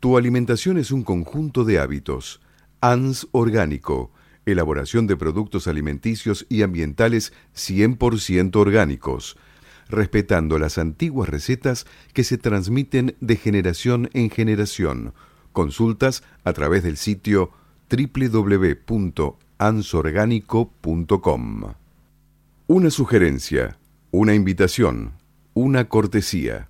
Tu alimentación es un conjunto de hábitos. ANS Orgánico, elaboración de productos alimenticios y ambientales 100% orgánicos, respetando las antiguas recetas que se transmiten de generación en generación. Consultas a través del sitio www.ansorgánico.com. Una sugerencia, una invitación, una cortesía.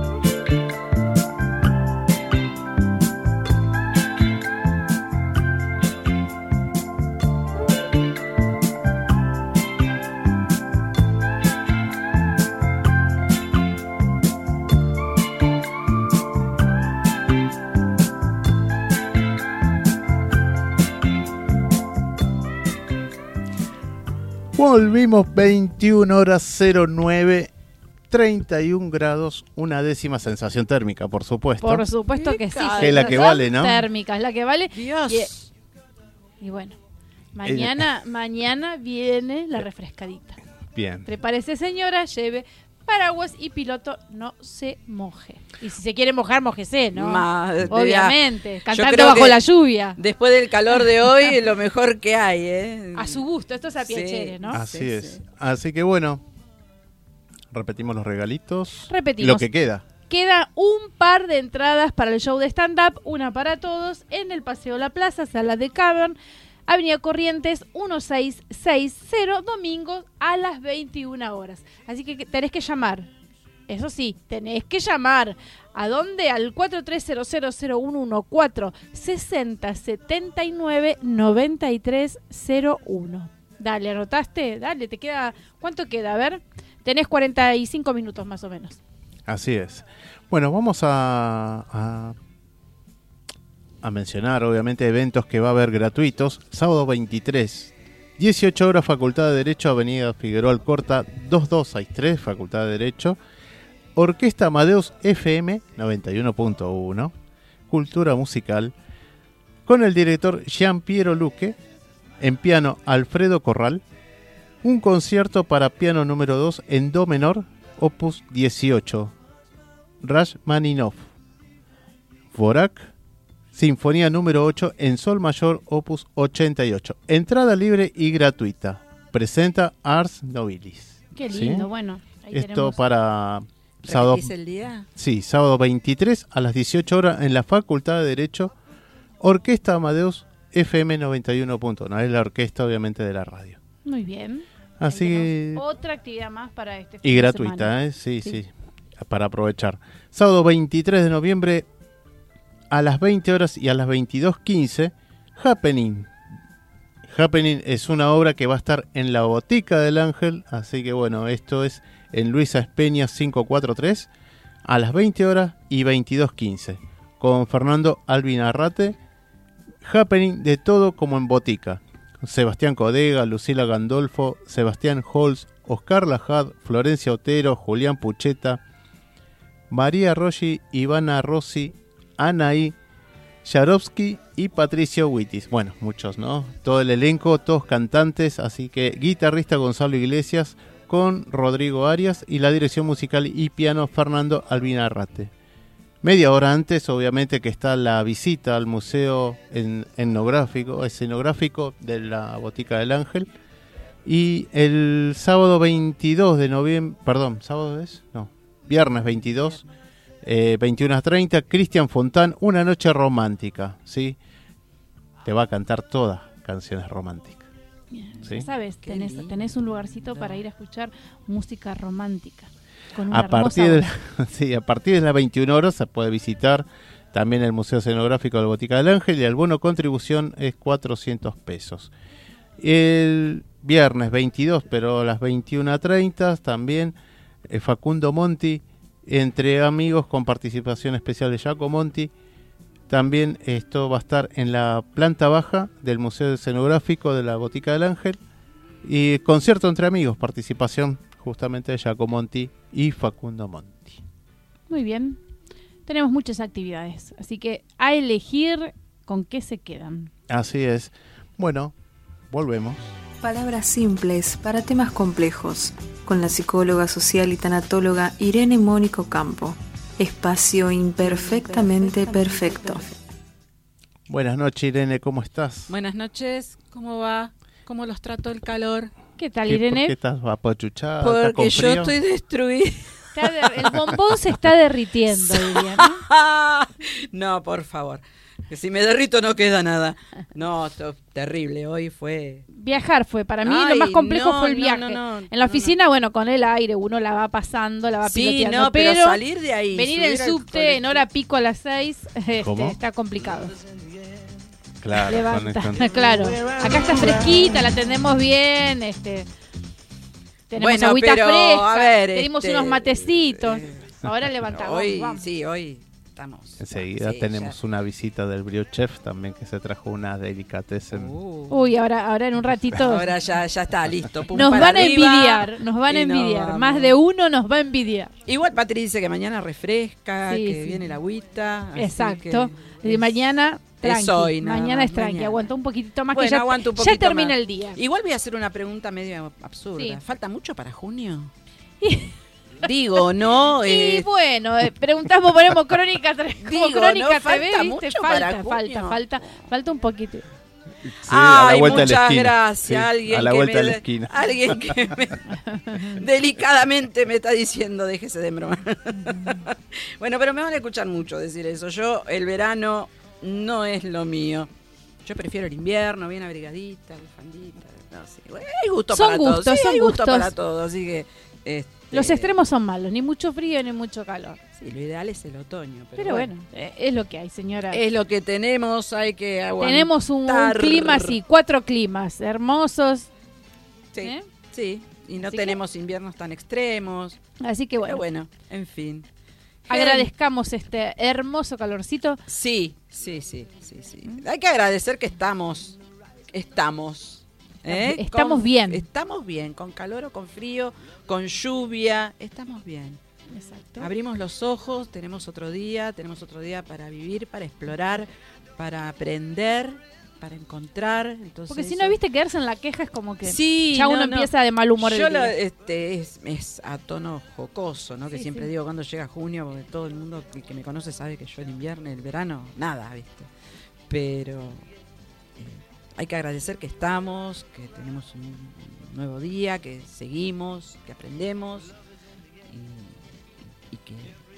Volvimos 21 horas 09, 31 grados, una décima sensación térmica, por supuesto. Por supuesto que sí. Que es la que vale, ¿no? Térmica, es la que vale. Dios. Y, y bueno, mañana, mañana viene la refrescadita. Bien. Prepárese, señora, lleve paraguas y piloto no se moje. Y si se quiere mojar, mojese, ¿no? Ma- Obviamente. Cantando bajo la lluvia. Después del calor de hoy, lo mejor que hay, ¿eh? A su gusto, esto es a Piacere, ¿no? Así Sí, es. sí. Así que bueno, repetimos los regalitos. Repetimos. Lo que queda. Queda un par de entradas para el show de stand-up, una para todos, en el Paseo La Plaza, Sala de Cavern, Avenida Corrientes 1660, domingo a las 21 horas. Así que tenés que llamar. Eso sí, tenés que llamar. ¿A dónde? Al 43000114 6079 9301. Dale, ¿anotaste? Dale, te queda... ¿Cuánto queda? A ver. Tenés 45 minutos más o menos. Así es. Bueno, vamos a, a, a mencionar, obviamente, eventos que va a haber gratuitos. Sábado 23, 18 horas, Facultad de Derecho, Avenida Figueroa Alcorta, 2263, Facultad de Derecho. Orquesta Amadeus FM 91.1, Cultura Musical, con el director Jean Piero Luque, en piano Alfredo Corral, un concierto para piano número 2 en Do menor, opus 18, Rashmaninov, Vorak, Sinfonía número 8 en Sol mayor, opus 88. Entrada libre y gratuita. Presenta Ars Nobilis. Qué ¿Sí? lindo, bueno. ahí Esto tenemos- para sábado, ¿Repetís el día? sí, sábado 23 a las 18 horas en la Facultad de Derecho, Orquesta Amadeus FM 91.1. Es la orquesta, obviamente, de la radio. Muy bien. Así que. Otra actividad más para este fin Y de gratuita, semana. ¿eh? Sí, Sí. sí, Para aprovechar. Sábado 23 de noviembre a las 20 horas y a las 22.15, Happening. Happening es una obra que va a estar en la Botica del Ángel, así que bueno, esto es en Luisa Espeña 543 a las 20 horas y 22.15 con Fernando Alvin Arrate. Happening de todo como en botica. Sebastián Codega, Lucila Gandolfo, Sebastián Holz, Oscar Lajad, Florencia Otero, Julián Pucheta, María Rossi, Ivana Rossi, Anaí, Yarovsky y Patricio Wittis. Bueno, muchos, ¿no? Todo el elenco, todos cantantes, así que guitarrista Gonzalo Iglesias con Rodrigo Arias y la dirección musical y piano Fernando Albinarrate. Media hora antes, obviamente, que está la visita al museo etnográfico, escenográfico de la Botica del Ángel. Y el sábado 22 de noviembre, perdón, ¿sábado es? No, viernes 22, eh, 21 a 30, Cristian Fontán, Una noche romántica, ¿sí? Te va a cantar todas canciones románticas. ¿sí? Ya sabes, tenés, tenés un lugarcito para ir a escuchar música romántica. Con una A partir, de voz. la- sí, a partir de las 21 horas se puede visitar también el Museo Escenográfico de la Botica del Ángel y el bono contribución es 400 pesos. El viernes 22, pero a las 21.30 también eh, Facundo Monti, entre amigos con participación especial de Jaco Monti. También esto va a estar en la planta baja del Museo Escenográfico de la Botica del Ángel. Y concierto entre amigos, participación justamente de Jaco Monti y Facundo Monti. Muy bien. Tenemos muchas actividades, así que a elegir con qué se quedan. Así es. Bueno, volvemos. Palabras simples para temas complejos, con la psicóloga social y tanatóloga Irene Mónico Campo. Espacio imperfectamente perfecto. Buenas noches, Irene, ¿cómo estás? Buenas noches, ¿cómo va? ¿Cómo los trató el calor? ¿Qué tal, ¿Qué- ¿Por Irene? qué estás apachuchada? ¿Estás Porque con yo estoy destruida. Está de- el bombón se está derritiendo, diría, ¿no? no, por favor. Que si me derrito no queda nada. No, esto- terrible. Hoy fue. Viajar fue, para mí Ay, lo más complejo no, fue el viaje. no, no, en la oficina, bueno, con el aire uno la va pasando, la va Sí, piloteando. no, pero, salir de ahí. venir en al subte en hora pico a las 6 ¿Cómo? está complicado. Claro, Levanta, con esto- claro. Acá está fresquita, la atendemos bien, este tenemos Bueno, agüita pero, fresca, a ver, tenemos este, unos matecitos. eh, Ahora levantamos. Hoy, vamos. sí, hoy estamos. Enseguida sí, tenemos ya. una visita del Brio Chef también que se trajo una delicatessen. Uh, Uy, ahora, ahora en un ratito ahora ya, ya está listo. pum, nos van a envidiar, nos van a envidiar. Más de uno nos va a envidiar. Igual Patri dice que mañana refresca, Sí, que sí. viene la agüita. Exacto. que es- mañana tranqui. hoy, nada mañana más, es tranqui. mañana. Aguanta un poquitito más Bueno, que ya, aguanto un ya termina más. el día. Igual voy a hacer una pregunta medio absurda. Sí. ¿Falta mucho para junio? Digo, ¿no? Y Eh, bueno, eh, preguntamos, ponemos crónica, tre- como Digo, crónica ¿no? TV, Falta ¿viste? mucho para Falta, falta, junio. falta, falta un poquito. Sí, Ay, muchas gracias. Sí, alguien a la que vuelta me, de la esquina. Alguien que me- delicadamente me está diciendo, déjese de broma. bueno, pero me van a escuchar mucho decir eso. Yo, el verano no es lo mío. Yo prefiero el invierno, bien abrigadita, bufandita. No, sí. Bueno, hay gusto Son para gustos, todos. Sí, son hay gusto gustos. para todos. Así que. este, Los extremos son malos, ni mucho frío ni mucho calor. Sí, lo ideal es el otoño. Pero, Pero bueno, eh, es lo que hay, señora. Es lo que tenemos, hay que aguantar. Tenemos un, un clima así, cuatro climas hermosos. Sí, ¿eh? sí. Y no Así que- tenemos inviernos tan extremos. Así que Pero bueno, bueno, en fin. agradezcamos este hermoso calorcito. Sí, sí, sí, sí, sí. Hay que agradecer que estamos, estamos. ¿Eh? Estamos Con- bien. Estamos bien, con calor o con frío, con lluvia, estamos bien. Exacto. Abrimos los ojos, tenemos otro día, tenemos otro día para vivir, para explorar, para aprender, para encontrar. Entonces, Porque si eso- no, viste, quedarse en la queja es como que Sí, ya no, uno no. empieza de mal humor. Yo lo- este, es, es a tono jocoso, ¿no? Que siempre sí. digo cuando llega junio, porque todo el mundo que, que me conoce sabe que yo el invierno, el verano, nada, ¿viste? Pero hay que agradecer que estamos, que tenemos un nuevo día, que seguimos, que aprendemos y, y que...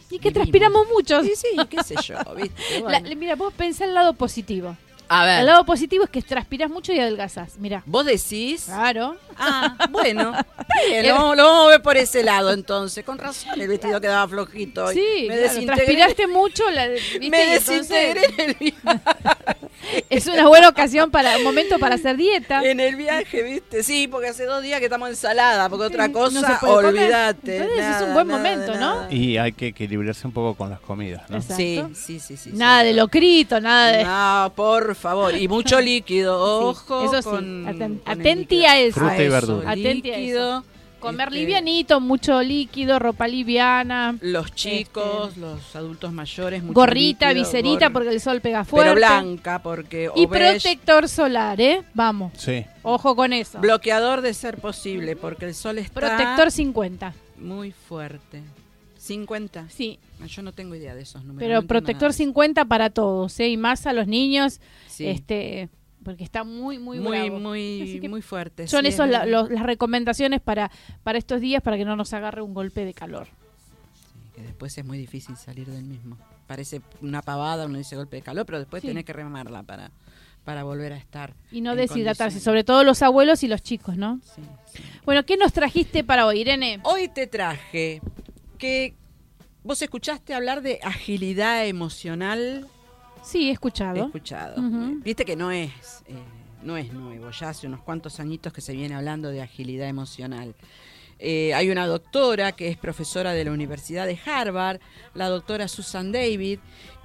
Y que vivimos. transpiramos mucho. Sí, sí, qué sé yo, ¿viste? La- Bueno. mira, vos pensá el lado positivo. A ver, El lado positivo es que transpiras mucho y adelgazas. Mira. vos decís... Claro. Ah, bueno. Bien, lo, vamos- lo vamos a ver por ese lado entonces. Con razón, el vestido quedaba flojito. Sí, me claro, desintegré. transpiraste mucho. La, ¿viste? Me entonces desintegré en el, viaje, Es una buena ocasión para un momento para hacer dieta. en el viaje, ¿viste? Sí, porque hace dos días que estamos ensalada, porque otra no cosa, comer. olvídate. Entonces es nada, un buen nada, momento, ¿no? Y hay que equilibrarse un poco con las comidas, ¿no? Exacto. Sí, sí, sí, sí. Nada sí. de locrito, nada de. No, por favor. Y mucho líquido, Sí, ojo. eso sí, con- aten- con atenti líquido. a eso. Fruta y eso, verdura. Atenti a líquido, Comer este, livianito, mucho líquido, ropa liviana, Los chicos, Este, los adultos mayores, mucho gorrita, líquido, viserita, gor- porque el sol pega fuerte. Pero blanca, porque y protector solar, ¿eh? Vamos, Sí. ojo con eso. bloqueador de ser posible, porque el sol está Protector 50. muy fuerte. 50. Sí, Ah, Yo no tengo idea de esos números. pero protector nada. 50 para todos, ¿eh? Y más a los niños, Sí. este porque está muy, muy, muy, bravo. muy, muy fuerte. Son sí, es esas las recomendaciones para, para estos días para que no nos agarre un golpe de calor. Que después es muy difícil salir del mismo. Parece una pavada, uno dice golpe de calor, pero después Sí. tenés que remarla para, para volver a estar. Y no deshidratarse, sobre todo los abuelos y los chicos, ¿no? Sí, sí. Bueno, ¿qué nos trajiste para hoy, Irene? Hoy te traje que vos escuchaste hablar de agilidad emocional. Sí, he He escuchado. escuchado. Ujú. Viste que no es, eh, no es nuevo, ya hace unos cuantos añitos que se viene hablando de agilidad emocional. Eh, hay una doctora que es profesora de la Universidad de Harvard, la doctora Susan David,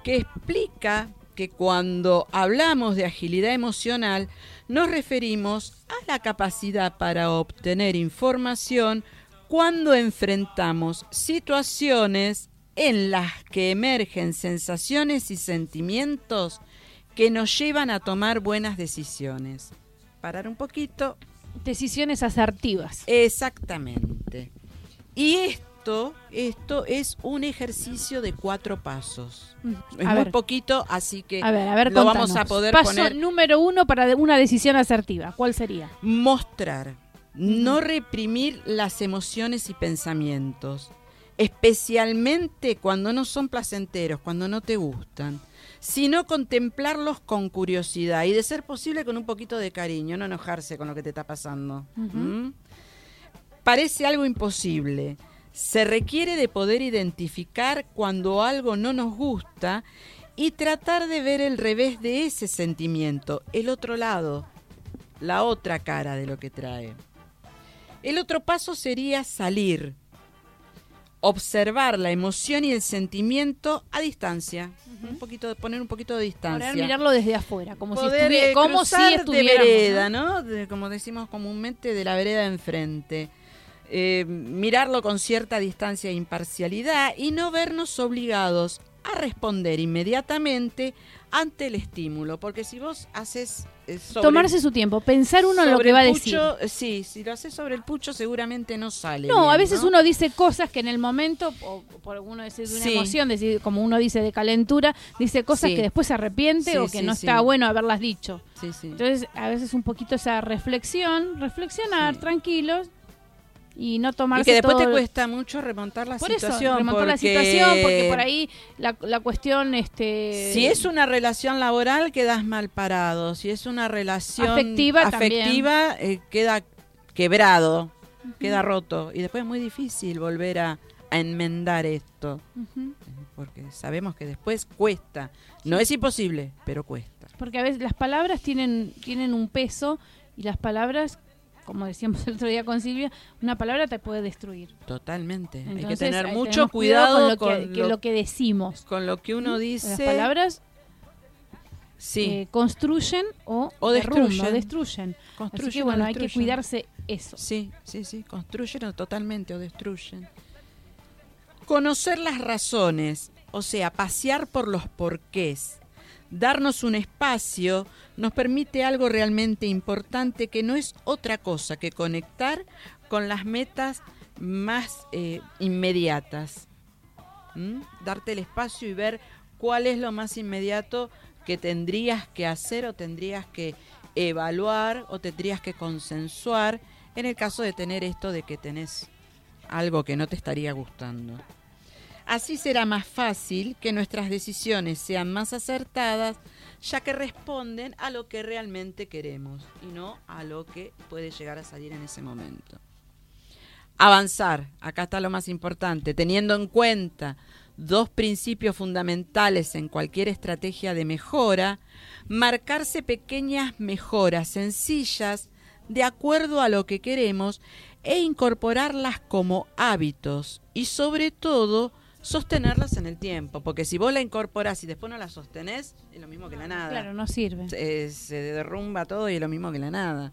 que explica que cuando hablamos de agilidad emocional nos referimos a la capacidad para obtener información cuando enfrentamos situaciones en las que emergen sensaciones y sentimientos que nos llevan a tomar buenas decisiones. Parar un poquito, Decisiones asertivas. Exactamente. Y esto, esto es un ejercicio de cuatro pasos. Es A muy ver. poquito, así que A ver, a ver, lo vamos contanos. a poder Paso poner. número uno para una decisión asertiva. ¿Cuál sería? Mostrar, no reprimir las emociones y pensamientos, especialmente cuando no son placenteros, cuando no te gustan, sino contemplarlos con curiosidad y de ser posible con un poquito de cariño, no enojarse con lo que te está pasando. ¿Mm? Parece algo imposible. Se requiere de poder identificar cuando algo no nos gusta y tratar de ver el revés de ese sentimiento, el otro lado, la otra cara de lo que trae. El otro paso sería salir, observar la emoción y el sentimiento a distancia, un poquito, poner un poquito de distancia. Poder mirarlo desde afuera, como Poder, si, estuviera, eh, como si de vereda, ¿no? ¿no? De- como decimos comúnmente, de la vereda enfrente. Eh, mirarlo con cierta distancia e imparcialidad y no vernos obligados a responder inmediatamente ante el estímulo, porque si vos haces eh, sobre- Tomarse su tiempo, pensar uno en lo que va a decir. eh, sí, si lo haces sobre el pucho seguramente no sale. No, bien, a veces ¿no? uno dice cosas que en el momento, o por uno decir de una Sí. emoción, decir, como uno dice de calentura, dice cosas Sí. que después se arrepiente Sí, o que no está bueno haberlas dicho. Sí, sí. Entonces, a veces un poquito esa reflexión, reflexionar tranquilos y no y tomarse que después todo- te cuesta mucho remontar la por eso, situación. remontar la porque- situación, porque por ahí la, la cuestión, este... Si es una relación laboral, quedas mal parado. Si es una relación Afectiva afectiva, eh, queda quebrado, queda roto. Y después es muy difícil volver a, a enmendar esto. Porque sabemos que después cuesta. No es imposible, pero cuesta. Porque a veces las palabras tienen, tienen un peso y las palabras, como decíamos el otro día con Silvia, una palabra te puede destruir. Totalmente. hay que tener mucho cuidado con lo que, que lo que decimos. con lo que uno dice. Las palabras sí, eh, construyen o, O destruyen. o destruyen. Así construyen que bueno, hay que cuidarse eso. Sí, sí, sí, construyen o totalmente o destruyen. Conocer las razones, o sea, pasear por los porqués, darnos un espacio, nos permite algo realmente importante que no es otra cosa que conectar con las metas más eh, inmediatas. Darte el espacio y ver cuál es lo más inmediato que tendrías que hacer o tendrías que evaluar o tendrías que consensuar en el caso de tener esto de que tenés algo que no te estaría gustando. Así será más fácil que nuestras decisiones sean más acertadas, ya que responden a lo que realmente queremos y no a lo que puede llegar a salir en ese momento. Avanzar, acá está lo más importante, teniendo en cuenta dos principios fundamentales en cualquier estrategia de mejora, marcarse pequeñas mejoras sencillas de acuerdo a lo que queremos e incorporarlas como hábitos y sobre todo sostenerlas en el tiempo, porque si vos la incorporás y después no la sostenés, es lo mismo que la nada. Claro, no sirve. Se, se derrumba todo y es lo mismo que la nada.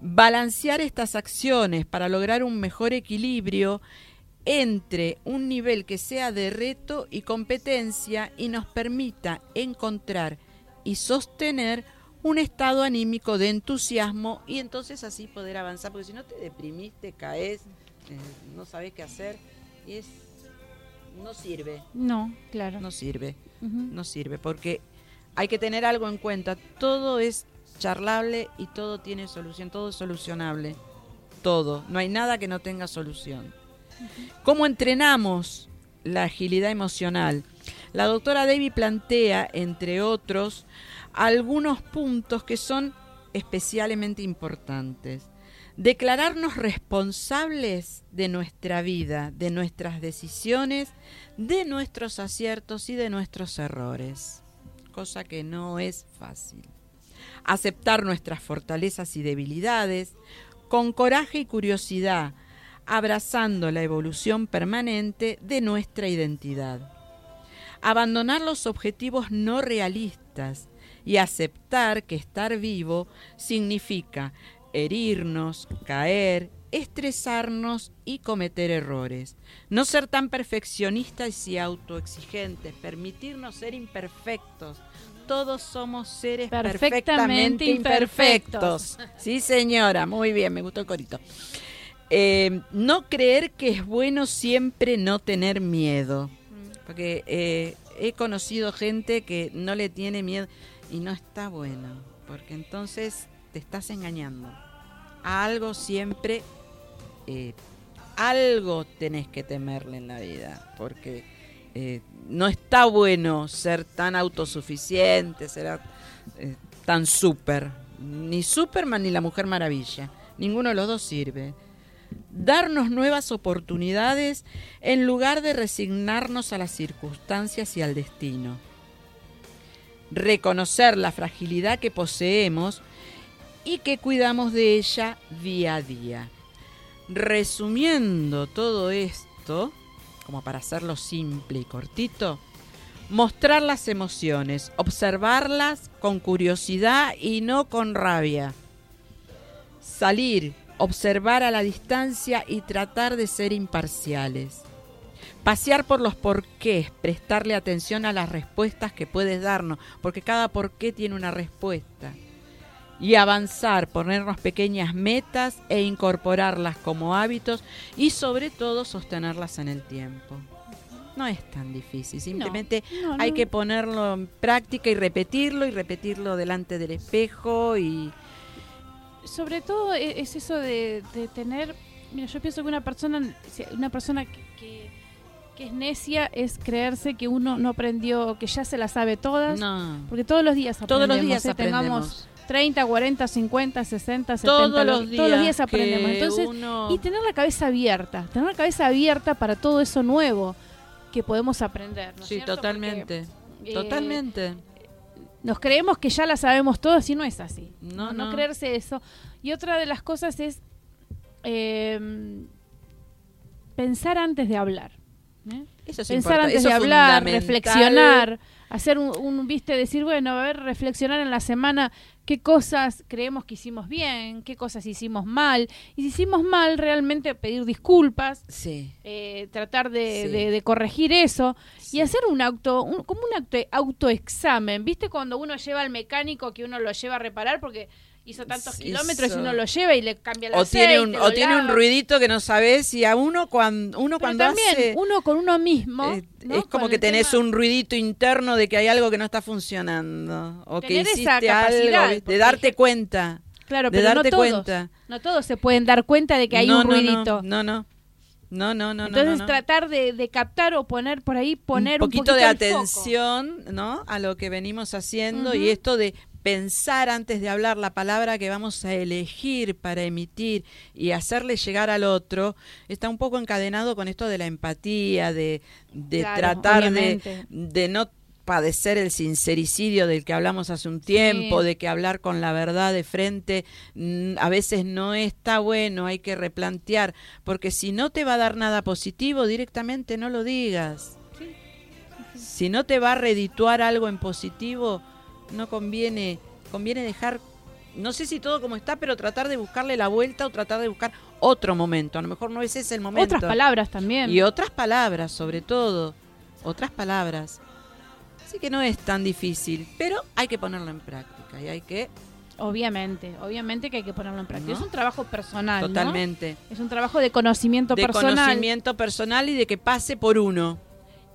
Balancear estas acciones para lograr un mejor equilibrio entre un nivel que sea de reto y competencia y nos permita encontrar y sostener un estado anímico de entusiasmo y entonces así poder avanzar, porque si no te deprimís, te caes, eh, no sabes qué hacer y es no sirve, No, claro. no sirve no sirve, porque hay que tener algo en cuenta. Todo es charlable y todo tiene solución, todo es solucionable. Todo. No hay nada que no tenga solución. ¿Cómo entrenamos la agilidad emocional? La doctora Debbie plantea, entre otros, algunos puntos que son especialmente importantes. Declararnos responsables de nuestra vida, de nuestras decisiones, de nuestros aciertos y de nuestros errores, cosa que no es fácil. Aceptar nuestras fortalezas y debilidades con coraje y curiosidad, abrazando la evolución permanente de nuestra identidad. Abandonar los objetivos no realistas y aceptar que estar vivo significa herirnos, caer estresarnos y cometer errores. No ser tan perfeccionistas y autoexigentes, permitirnos ser imperfectos. Todos somos seres Perfectamente perfectamente, imperfectos. imperfectos. Sí, señora, muy bien, me gustó el corito. Eh, no creer que es bueno siempre no tener miedo. Porque eh, he conocido gente que no le tiene miedo y no está bueno. Porque entonces te estás engañando. Algo siempre, eh, algo tenés que temerle en la vida. Porque eh, no está bueno ser tan autosuficiente, ser eh, tan súper. Ni Superman ni la Mujer Maravilla. Ninguno de los dos sirve darnos nuevas oportunidades en lugar de resignarnos a las circunstancias y al destino. Reconocer la fragilidad que poseemos y que cuidamos de ella día a día. Resumiendo todo esto, como para hacerlo simple y cortito, mostrar las emociones, observarlas con curiosidad y no con rabia. Salir, observar a la distancia y tratar de ser imparciales. Pasear por los porqués, prestarle atención a las respuestas que puedes darnos, porque cada porqué tiene una respuesta. Y avanzar, ponernos pequeñas metas e incorporarlas como hábitos y sobre todo sostenerlas en el tiempo. No es tan difícil, simplemente No, no, hay no. que ponerlo en práctica y repetirlo y repetirlo delante del espejo y sobre todo e- es eso de, de tener mira yo pienso que una persona una persona que, que, que es necia es creerse que uno no aprendió que ya se la sabe todas no. porque todos los días Todos aprendemos los días ¿eh? aprendemos. tengamos 30 40 50 60 70 todos lo- los días, todos los días aprendemos entonces uno- y tener la cabeza abierta tener la cabeza abierta para todo eso nuevo que podemos aprender ¿no es sí, cierto? totalmente, Porque, eh, totalmente. nos creemos que ya la sabemos todas y no es así. No, No, no. creerse eso. Y otra de las cosas es eh, pensar antes de hablar. ¿eh? Eso es Pensar antes eso de hablar, reflexionar, hacer un, un, viste, decir, bueno, a ver, reflexionar en la semana qué cosas creemos que hicimos bien, qué cosas hicimos mal. Y si hicimos mal, realmente pedir disculpas, Sí, eh, tratar de, Sí. de- de corregir eso sí. y hacer un auto, un- como un auto, autoexamen. ¿Viste cuando uno lleva al mecánico que uno lo lleva a reparar porque hizo tantos kilómetros y uno lo lleva y le cambia el o aceite, tiene un lo o tiene un ruidito que no sabes y a uno cuando uno Pero cuando también hace uno con uno mismo. eh, ¿no? es como Con que tenés tema- un ruidito interno de que hay algo que no está funcionando o que Tener hiciste algo de darte cuenta Claro, de pero darte no todos, cuenta. no todos se pueden dar cuenta de que hay no, un no, ruidito. no no no no no no Entonces tratar de, de captar o poner por ahí, poner un un poquito de foco. atención ¿no? a lo que venimos haciendo y esto de pensar antes de hablar la palabra que vamos a elegir para emitir y hacerle llegar al otro está un poco encadenado con esto de la empatía, de, de Claro, tratar de, no padecer el sincericidio del que hablamos hace un tiempo, Sí. de que hablar con la verdad de frente mm, a veces no está bueno, hay que replantear, porque si no te va a dar nada positivo, directamente no lo digas. Si no te va a redituar algo en positivo, no conviene, conviene dejar, no sé si todo como está, pero tratar de buscarle la vuelta o tratar de buscar otro momento. A lo mejor no es ese el momento. Otras palabras también. Y otras palabras, sobre todo. Otras palabras. Así que no es tan difícil, pero hay que ponerlo en práctica y hay que Obviamente, obviamente que hay que ponerlo en práctica. ¿No? Es un trabajo personal, ¿no? totalmente Es un trabajo de conocimiento de personal. conocimiento personal y de que pase por uno.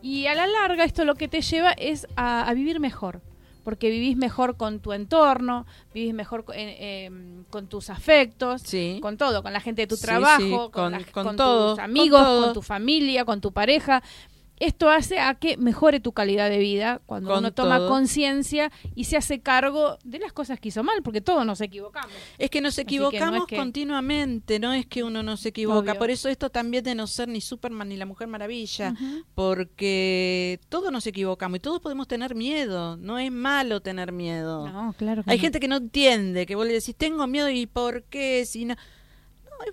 Y a la larga esto lo que te lleva es a, a vivir mejor. Porque vivís mejor con tu entorno, vivís mejor con, eh, eh, con tus afectos, Sí. con todo, con la gente de tu trabajo, sí, con, con- las- con con todo, tus amigos, con, tu familia, con tu pareja. Esto hace a que mejore tu calidad de vida cuando Con uno toma conciencia y se hace cargo de las cosas que hizo mal, porque todos nos equivocamos. Es que nos Así que no equivocamos es que- continuamente, no es que uno no se equivoca. Obvio. Por eso esto también de no ser ni Superman ni la Mujer Maravilla, porque todos nos equivocamos y todos podemos tener miedo. No es malo tener miedo. No, claro que Hay no. gente que no entiende, que vos le decís, tengo miedo y ¿por qué? Si no...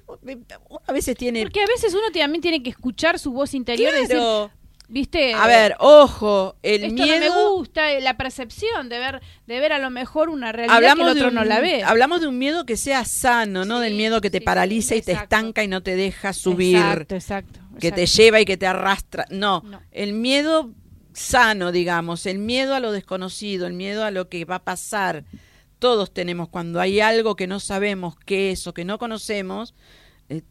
Uno a veces tiene... Porque a veces uno también tiene que escuchar su voz interior y decir, ¿Viste? A ver, ojo, el esto miedo. no me gusta, eh, la percepción de ver, de ver a lo mejor una realidad que el otro un, no la ve. hablamos de un miedo que sea sano, no Sí, del miedo que te sí, paraliza y te estanca y no te deja subir, Exacto, exacto. que te lleva y que te arrastra. No, No. el miedo sano, digamos, el miedo a lo desconocido, el miedo a lo que va a pasar. Todos tenemos cuando hay algo que no sabemos qué es o que no conocemos, eh,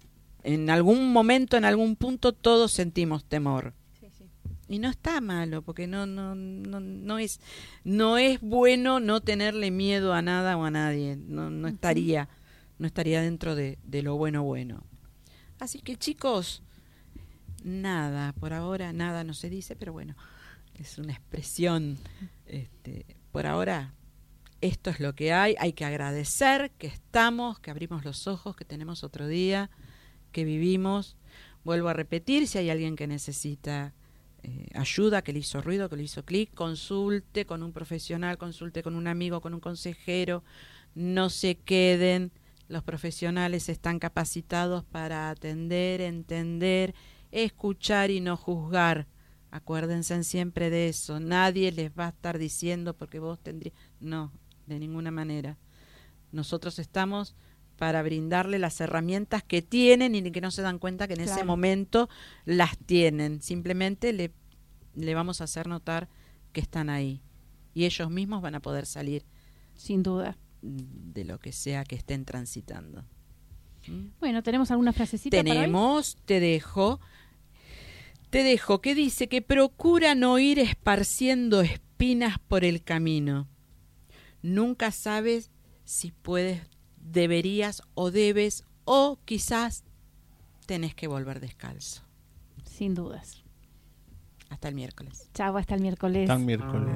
en algún momento, en algún punto, todos sentimos temor. Y no está malo, porque no, no, no, no es, no es bueno no tenerle miedo a nada o a nadie. No, no estaría, no estaría dentro de, de lo bueno bueno. Así que chicos, nada, por ahora nada no se dice, pero bueno, es una expresión. Este, por ahora, esto es lo que hay. Hay que agradecer que estamos, que abrimos los ojos, que tenemos otro día, que vivimos. Vuelvo a repetir, si hay alguien que necesita eh, ayuda, que le hizo ruido, que le hizo clic, consulte con un profesional, consulte con un amigo, con un consejero. No se queden. Los profesionales están capacitados para atender, entender, escuchar y no juzgar. Acuérdense siempre de eso. Nadie les va a estar diciendo porque vos tendrías. No, de ninguna manera. Nosotros estamos para brindarle las herramientas que tienen y que no se dan cuenta que en ese momento las tienen. Simplemente le, le vamos a hacer notar que están ahí. Y ellos mismos van a poder salir Sin duda. de lo que sea que estén transitando. ¿Mm? Bueno, ¿tenemos alguna frasecita para? Tenemos, te dejo, te dejo, que dice que procura no ir esparciendo espinas por el camino. Nunca sabes si puedes, deberías o debes o quizás tenés que volver descalzo. Sin dudas. Hasta el miércoles. Chao, hasta el miércoles. Tan miércoles.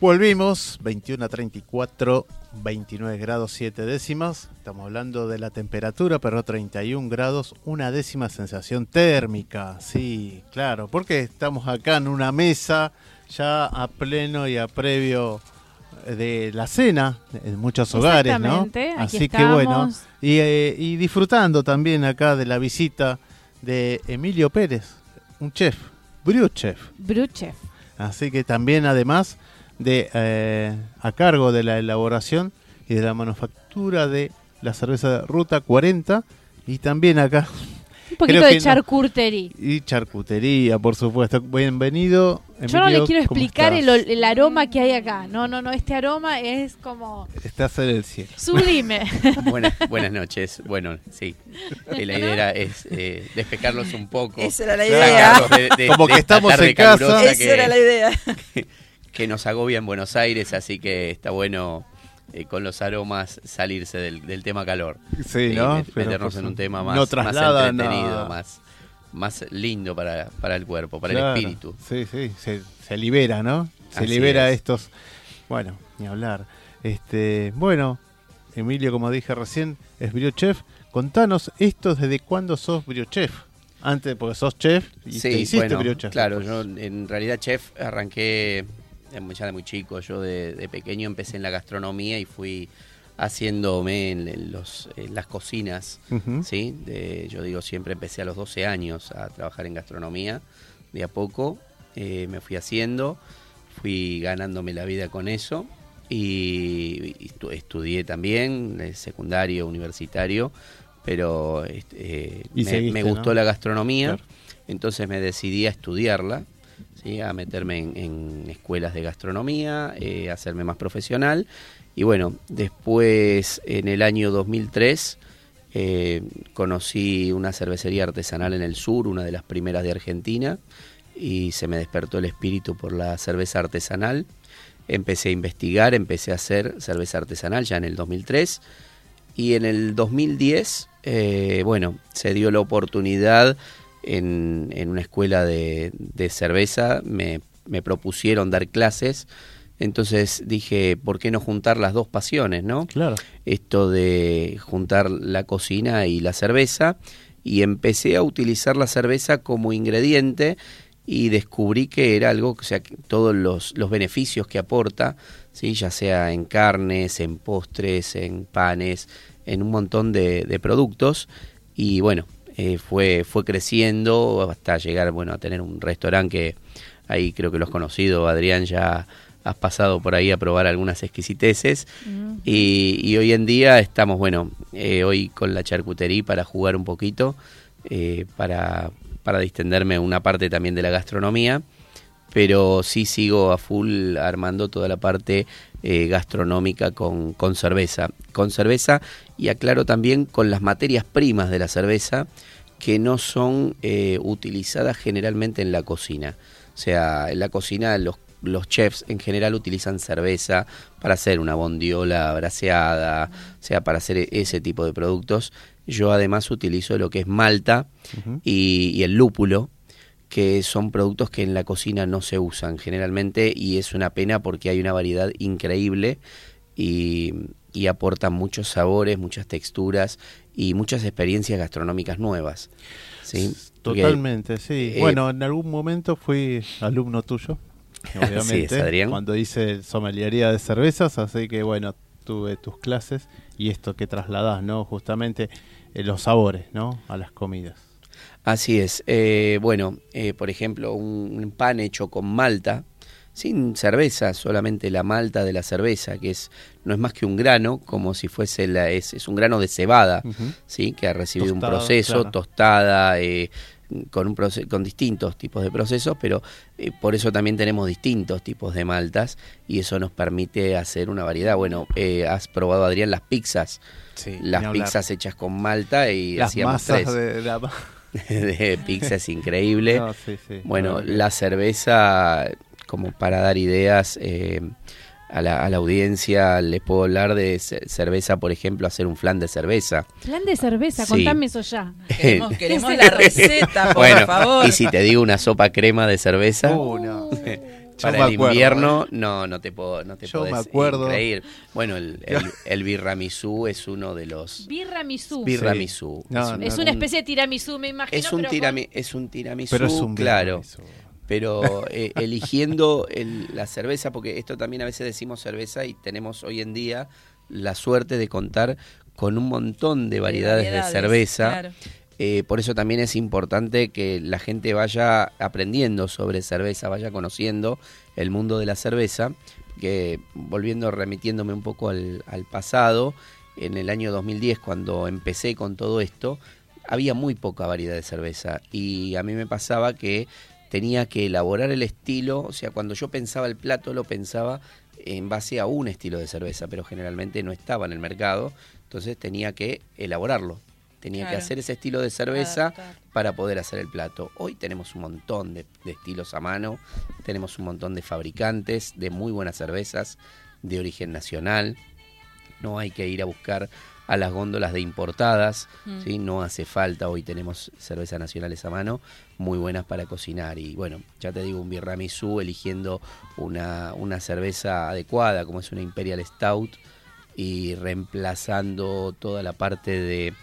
Volvimos, 21 a 34, 29 grados 7 décimas. Estamos hablando de la temperatura, pero 31 grados, una décima sensación térmica. Sí, claro, porque estamos acá en una mesa ya a pleno y a previo de la cena en muchos hogares, ¿no? Así que bueno, y, eh, y disfrutando también acá de la visita de Emilio Pérez, un chef, brew chef. Bruchef. Así que también además de eh, a cargo de la elaboración y de la manufactura de la cerveza Ruta 40 y también acá Un poquito de que no. charcutería. y charcutería, por supuesto. Bienvenido. Yo no le quiero ¿cómo explicar el, el aroma que hay acá. No, no, no. Este aroma es como Estás en el cielo. sublime. Buenas, buenas noches. Bueno, sí. Eh, la idea era es eh, despejarlos un poco. Esa era la idea. de- de- Como de que esta estamos en casa. Esa era la idea. Que nos agobia en Buenos Aires, así que está bueno eh, con los aromas salirse del, del tema calor. Sí, Y ¿no? met- Pero meternos en un tema no más, más trasladan entretenido, más, más lindo para, para el cuerpo, para Claro. el espíritu. Sí, sí, se, se libera, ¿no? Se Así libera es. estos. Bueno, ni hablar. Este, bueno, Emilio, como dije recién, es briochef. Contanos esto desde cuándo sos briochef. Antes, porque sos chef y te hiciste bueno, briochef. claro, yo en realidad chef arranqué ya de muy chico, yo de, de pequeño empecé en la gastronomía y fui haciéndome en, en los, en las cocinas. ¿sí? De- yo digo, siempre empecé a los 12 años a trabajar en gastronomía, de a poco eh, me fui haciendo, fui ganándome la vida con eso y, y estu- estudié también, eh, secundario, universitario, pero este, eh, me, seguiste, me gustó ¿no? la gastronomía, Claro. entonces me decidí a estudiarla, ¿sí? a meterme en, en escuelas de gastronomía, eh, hacerme más profesional. Y bueno, después en el año 2003 eh, conocí una cervecería artesanal en el sur, una de las primeras de Argentina, y se me despertó el espíritu por la cerveza artesanal. Empecé a investigar, empecé a hacer cerveza artesanal ya en el 2003. Y en el 2010, eh, bueno, se dio la oportunidad en, en una escuela de, de cerveza, me, me propusieron dar clases. Entonces dije, ¿por qué no juntar las dos pasiones, no? Claro. Esto de juntar la cocina y la cerveza. Y empecé a utilizar la cerveza como ingrediente y descubrí que era algo, o sea, todos los, los beneficios que aporta, ¿sí? ya sea en carnes, en postres, en panes, en un montón de, de productos. Y bueno, eh, fue, fue creciendo hasta llegar bueno, a tener un restaurante que ahí creo que lo has conocido, Adrián, ya has pasado por ahí a probar algunas exquisiteces. Y, y hoy en día estamos, bueno, eh, hoy con la charcutería para jugar un poquito, eh, para, para distenderme una parte también de la gastronomía, pero sí sigo a full armando toda la parte eh, gastronómica con, con cerveza. Con cerveza y aclaro también con las materias primas de la cerveza que no son eh, utilizadas generalmente en la cocina. O sea, en la cocina los, los chefs en general utilizan cerveza para hacer una bondiola braseada, o sea, para hacer ese tipo de productos. Yo además utilizo lo que es malta y, y el lúpulo, que son productos que en la cocina no se usan generalmente y es una pena porque hay una variedad increíble y, y aportan muchos sabores, muchas texturas y muchas experiencias gastronómicas nuevas. ¿sí? Porque- Totalmente, sí. eh, bueno, en algún momento fui alumno tuyo, obviamente, es, Adrián. cuando hice someliería de cervezas, así que bueno, tuve tus clases y esto que trasladás, ¿no? Justamente eh, los sabores, ¿no? A las comidas. Así es. Eh, bueno, eh, por ejemplo, un, un pan hecho con malta, sin cerveza, solamente la malta de la cerveza, que es no es más que un grano, como si fuese la, es, es un grano de cebada. ¿sí? que ha recibido Tostado, un proceso, claro. tostada, eh, con, un con distintos tipos de procesos, pero eh, por eso también tenemos distintos tipos de maltas y eso nos permite hacer una variedad. Bueno, eh, has probado, Adrián, las pizzas, Sí, las pizzas hechas con malta y Las hacíamos masas tres de la... de pizza, es increíble. No, sí, sí. Bueno, No, la cerveza, como para dar ideas eh, a, la, a la audiencia, les puedo hablar de ce- cerveza, por ejemplo, hacer un flan de cerveza. Plan de cerveza, Sí. contame eso ya. Queremos, queremos la receta, por bueno, favor. y si te digo una sopa crema de cerveza, Uh, no. Para el acuerdo, invierno, ¿eh? no, no te puedo, no te Yo me podés acuerdo. creer. Bueno, el, el, el birramisú es uno de los Birramisú. birramisú. No, es un, no, es una especie de tiramisú, me imagino. es un pero tirami- es un tiramisú, Pero es un claro. birramisú. Pero eh, eligiendo el- la cerveza, porque esto también a veces decimos cerveza y tenemos hoy en día la suerte de contar con un montón de variedades de, variedades, cerveza. claro. Eh, por eso también es importante que la gente vaya aprendiendo sobre cerveza, vaya conociendo el mundo de la cerveza, que volviendo, remitiéndome un poco al, al pasado, en el año 2010 cuando empecé con todo esto, había muy poca variedad de cerveza y a mí me pasaba que tenía que elaborar el estilo, o sea, cuando yo pensaba el plato lo pensaba en base a un estilo de cerveza, pero generalmente no estaba en el mercado, entonces tenía que elaborarlo. Tenía que hacer ese estilo de cerveza Adaptar. para poder hacer el plato. Hoy tenemos un montón de, de estilos a mano, tenemos un montón de fabricantes de muy buenas cervezas de origen nacional. No hay que ir a buscar a las góndolas de importadas, Mm. ¿sí? no hace falta. Hoy tenemos cervezas nacionales a mano muy buenas para cocinar. Y bueno, ya te digo, un birramisú eligiendo una, una cerveza adecuada, como es una Imperial Stout, y reemplazando toda la parte de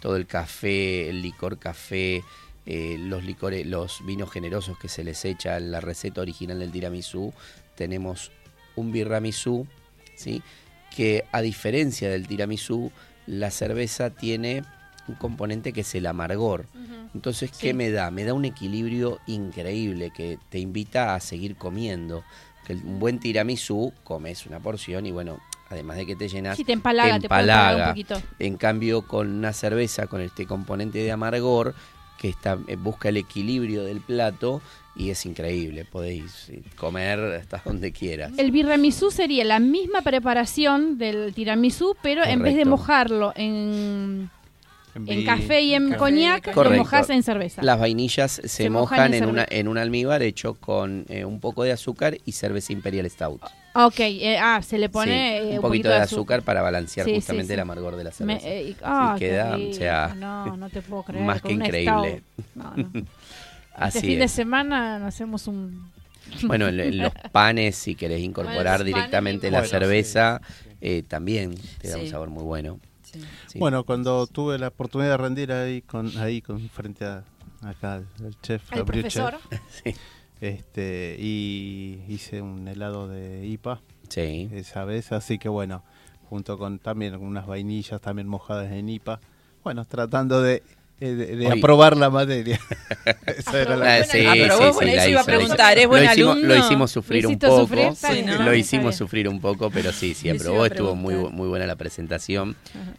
todo el café, el licor café, eh, los licores, los vinos generosos que se les echa en la receta original del tiramisú, tenemos un birramisú, ¿sí? que a diferencia del tiramisú, la cerveza tiene un componente que es el amargor. Entonces, ¿qué Sí. me da? Me da un equilibrio increíble que te invita a seguir comiendo. Que un buen tiramisú, comes una porción y bueno, además de que te llenas, Sí, te empalaga, te un poquito. En cambio, con una cerveza, con este componente de amargor, que está, eh, busca el equilibrio del plato y es increíble. Podéis eh, comer hasta donde quieras. El birramisú sería la misma preparación del tiramisú, pero en vez de mojarlo en, en café y en café. coñac, lo mojás en cerveza. Las vainillas se, Se mojan mojan, en en, una, en un almíbar hecho con eh, un poco de azúcar y cerveza Imperial Stout. Ok, eh, ah, se le pone Sí, eh, un poquito de azúcar, para balancear Sí, justamente sí. el amargor de la Me- cerveza. eh, ah, queda, o sea, no, no te puedo creer. más que increíble. No, no. Este Así fin de semana nos hacemos un... Bueno, en, los panes, si querés incorporar Bueno, directamente la Bueno, cerveza, eh, también te da un sabor muy bueno. Sí. Sí. Bueno, cuando tuve la oportunidad de rendir ahí con ahí con frente a acá al, al chef, El profesor. Chef, Sí. este y hice un helado de IPA Sí. esa vez, así que bueno, junto con también unas vainillas también mojadas en IPA, bueno, tratando de, de, de Hoy- aprobar la materia. Esa era la Ah, sí, sí, Aprobó, sí, bueno, la eso iba a hizo, preguntar, ¿es Lo hicimos, alumno? Lo hicimos sufrir ¿Lo un poco. Lo hicimos sufrir un poco, pero sí, sí, aprobó, estuvo muy, muy buena la presentación.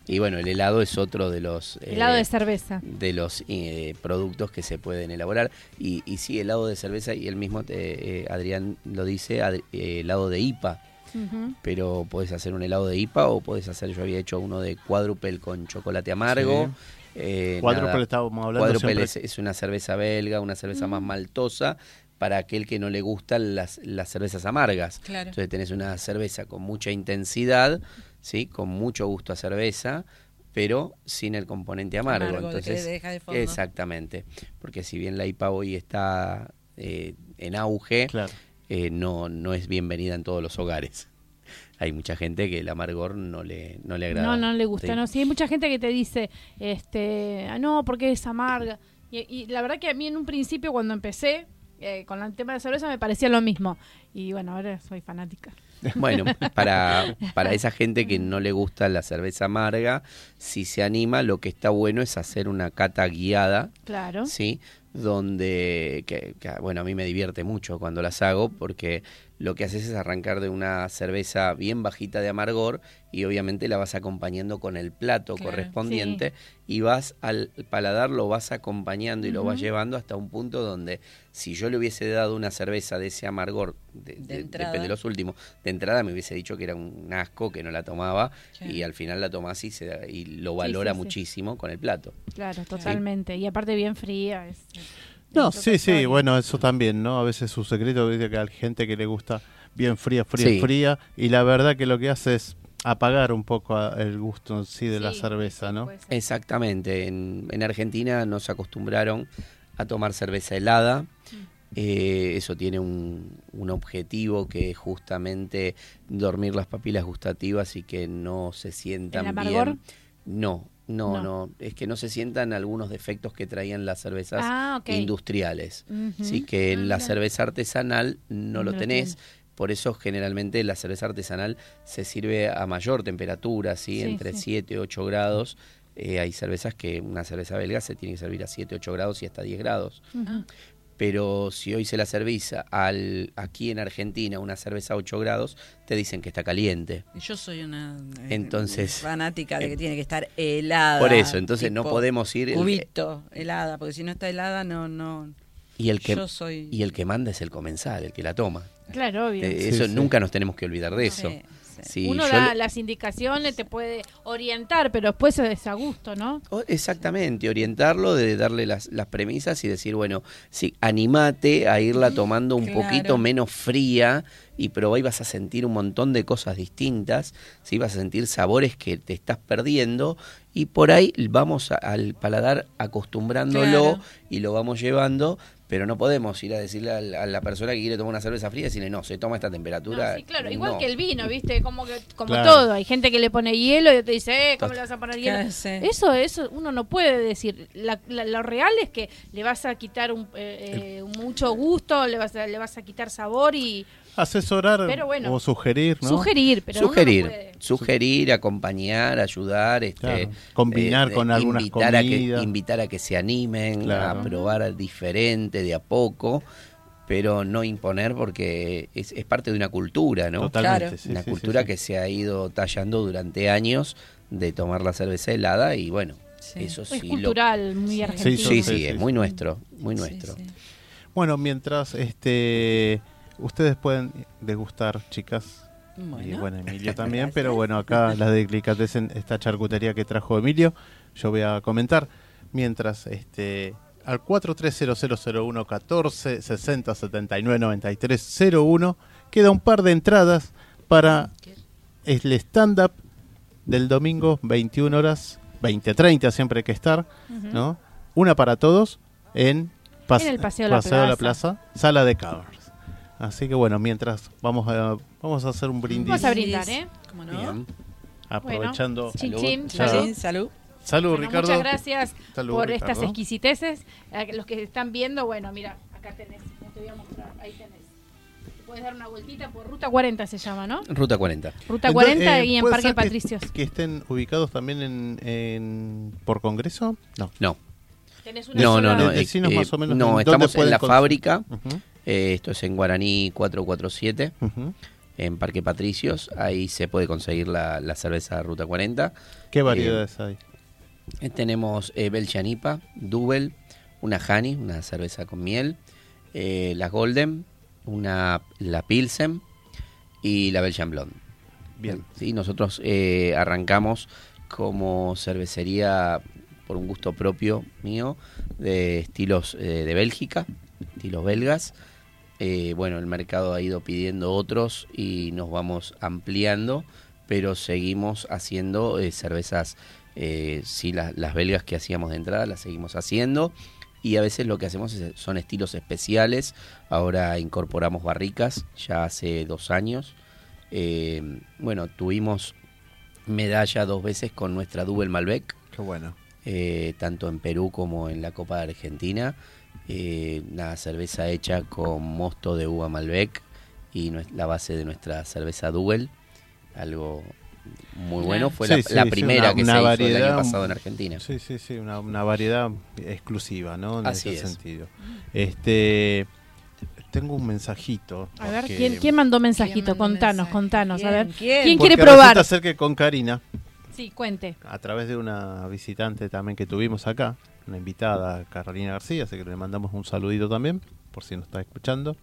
Y bueno, el helado es otro de los... eh, Helado de cerveza. de los eh, productos que se pueden elaborar. Y, y sí, helado de cerveza, y el mismo eh, eh, Adrián lo dice, eh, helado de IPA. Pero puedes hacer un helado de IPA o puedes hacer, yo había hecho uno de cuádruple con chocolate amargo. Eh, Cuádruple nada, estábamos hablando Cuádruple siempre. es, es una cerveza belga, una cerveza más maltosa para aquel que no le gustan las, las cervezas amargas. Claro. Entonces tenés una cerveza con mucha intensidad, ¿sí? con mucho gusto a cerveza, pero sin el componente amargo. Amargo, que Entonces, deja de fondo. exactamente. Porque si bien la IPA hoy está eh, en auge, Claro. eh, no, no es bienvenida en todos los hogares. Hay mucha gente que el amargor no le, no le agrada. No, no le gusta. Sí. No, sí, hay mucha gente que te dice, este, "Ah, no, porque es amarga. Y, y la verdad que a mí en un principio cuando empecé eh, con el tema de cerveza me parecía lo mismo. Y bueno, ahora soy fanática. Bueno, para, para esa gente que no le gusta la cerveza amarga, si se anima, lo que está bueno es hacer una cata guiada, Claro. ¿sí? Donde, que, que, bueno, a mí me divierte mucho cuando las hago porque lo que haces es arrancar de una cerveza bien bajita de amargor y obviamente la vas acompañando con el plato Claro, correspondiente y vas al paladar, lo vas acompañando y lo vas llevando hasta un punto donde si yo le hubiese dado una cerveza de ese amargor, de, de- entrada. depende de los últimos, de entrada me hubiese dicho que era un asco, que no la tomaba Sí. y al final la tomás y, se, da- y lo valora sí, muchísimo con el plato. Claro, totalmente. Y aparte bien fría. Es, No, sí, sí, bueno, eso también, ¿no? A veces su secreto es que hay gente que le gusta bien fría, fría, Sí. fría, y la verdad que lo que hace es apagar un poco el gusto en sí de la cerveza, ¿no? Exactamente, en, en Argentina nos acostumbraron a tomar cerveza helada. Eh, eso tiene un, un objetivo que es justamente dormir las papilas gustativas y que no se sientan ¿El amargor? bien. No, no, No. no, Es que no se sientan algunos defectos que traían las cervezas Ah, industriales. Ujú. Así que en la Ah, mira. cerveza artesanal no, lo No lo tenés. Por eso generalmente la cerveza artesanal se sirve a mayor temperatura, ¿sí? Sí, entre sí. 7 y 8 grados. Eh, hay cervezas que una cerveza belga se tiene que servir a 7, 8 grados y hasta 10 grados. Pero si hoy se la cerveza al, aquí en Argentina, una cerveza a 8 grados, te dicen que está caliente. Yo soy una eh, Entonces, fanática de que eh, tiene que estar helada. Por eso, entonces no podemos ir... el- Cubito, helada, porque si no está helada no no y, el que, yo soy y el que manda es el comensal, el que la toma. Claro, obvio. Eh, Sí, eso sí. nunca nos tenemos que olvidar de eso. Sí, sí. Uno da le- las indicaciones, te puede orientar, pero después es a gusto, ¿no? O- Exactamente, orientarlo, de darle las, las premisas y decir, bueno, sí, animate a irla tomando un Claro. poquito menos fría y probá y vas a sentir un montón de cosas distintas, ¿sí? vas a sentir sabores que te estás perdiendo y por ahí vamos a- al paladar acostumbrándolo Claro. y lo vamos llevando, pero no podemos ir a decirle a la, a la persona que quiere tomar una cerveza fría, decirle, no, se toma esta temperatura. No, sí, claro, igual No. que el vino, ¿viste? Como que como Claro. todo, hay gente que le pone hielo y te dice, eh, ¿cómo le vas a poner hielo? Claro, sí. Eso eso uno no puede decir. La- la- lo real es que le vas a quitar un, eh, eh, mucho gusto, le vas a, le vas a quitar sabor y Asesorar Pero bueno, o sugerir, ¿no? sugerir, pero uno no sugerir, puede. sugerir, acompañar, ayudar, este, Claro, combinar con algunas invitar a que comidas. invitar a que se animen Claro. a probar diferente de a poco, pero no imponer porque es, es parte de una cultura, ¿no? Totalmente, Claro. sí, una sí, cultura sí. que se ha ido tallando durante años de tomar la cerveza helada y bueno, Sí. eso Es sí lo- cultural, muy Sí. argentino. Sí, sí, Sí, es sí, muy nuestro, muy Sí, nuestro. sí. Bueno, mientras este ustedes pueden degustar, chicas, y Bueno. bueno, Emilio también, pero bueno, acá la Delicatessen, esta charcutería que trajo Emilio, yo voy a comentar. Mientras, este, al 43000114 60 79 93 01 queda un par de entradas para el stand-up del domingo 21 horas 20.30 siempre hay que estar, ¿no? Una para todos en, pas- En el Paseo La de la Plaza. Plaza, sala de covers. Así que bueno, mientras vamos a vamos a hacer un brindis Vamos a brindar, ¿eh? ¿Cómo no? Bien. aprovechando. Chin, Salud. chin, Salud. salud. Sí, salud. Salud, Bueno, Ricardo. Muchas gracias Salud, por Ricardo. estas exquisiteces. A los que están viendo, bueno, mira, acá tenés, no te voy a mostrar, ahí tenés. Te puedes dar una vueltita por Ruta 40 se llama, ¿no? Ruta 40. Ruta Entonces, 40 eh, y en ¿puede Parque que- Patricios. Que, estén ubicados también en, en- por Congreso? No. No, Tenés una no, no, sola- no. De- eh, eh, más o menos no, dónde estamos en la fábrica. Ujú, Eh, esto es en Guaraní 447, ujú. en Parque Patricios. Ahí se puede conseguir la, la cerveza Ruta 40. ¿Qué variedades hay? Eh, tenemos eh, Belgian IPA, Double, una Honey, una cerveza con miel, eh, la Golden, una la Pilsen y la Belgian Blonde. Bien. Sí, nosotros eh, arrancamos como cervecería por un gusto propio mío de estilos eh, de Bélgica, estilos belgas. Eh, bueno, el mercado ha ido pidiendo otros y nos vamos ampliando, pero seguimos haciendo eh, cervezas, eh, sí, la- las belgas que hacíamos de entrada las seguimos haciendo y a veces lo que hacemos es- son estilos especiales. Ahora incorporamos barricas, ya hace dos años. Eh, bueno, tuvimos medalla dos veces con nuestra Double Malbec, Qué bueno. tanto en Perú como en la Copa de Argentina. Eh, una cerveza hecha con mosto de uva Malbec y la base de nuestra cerveza Double. Algo muy bueno. Fue Sí, la, sí, la sí, primera una- que una se hizo el variedad, año pasado en Argentina. Sí, sí, sí, una, una variedad exclusiva, ¿no? En Así ese es. sentido. Este, tengo un mensajito. A ver, ¿quién, quién mandó mensajito? ¿Quién contanos, mensaje? contanos. A ¿Quién? ver. ¿Quién? ¿Quién porque quiere probar? resulta ser que con Karina, Sí, cuente. a través de una visitante también que tuvimos acá, una invitada, Carolina García, así que le mandamos un saludito también, por si nos está escuchando.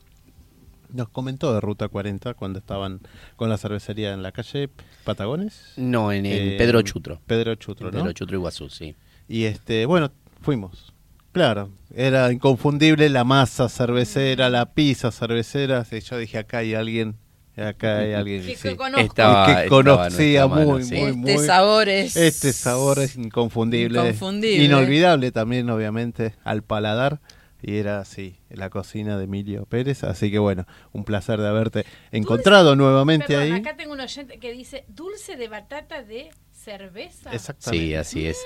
Nos comentó de Ruta 40 cuando estaban con la cervecería en la calle Patagones. No, en, en Eh, Pedro Chutro. Pedro Chutro, En ¿no? Pedro Chutro Iguazú, sí. Y este, bueno, fuimos. Claro, era inconfundible la masa cervecera, la pizza cervecera. Yo dije, acá hay alguien, acá hay alguien. Que- sí. que conozco. Estaba- que conocía mano, muy, sí. muy, Este muy. sabor es... Este sabor es inconfundible. Inconfundible. Inolvidable también, obviamente, al paladar. Y era así, la cocina de Emilio Pérez. Así que bueno, un placer de haberte encontrado nuevamente Perdón, ahí. acá tengo un oyente que dice dulce de batata de cerveza. Exactamente. Sí, así es.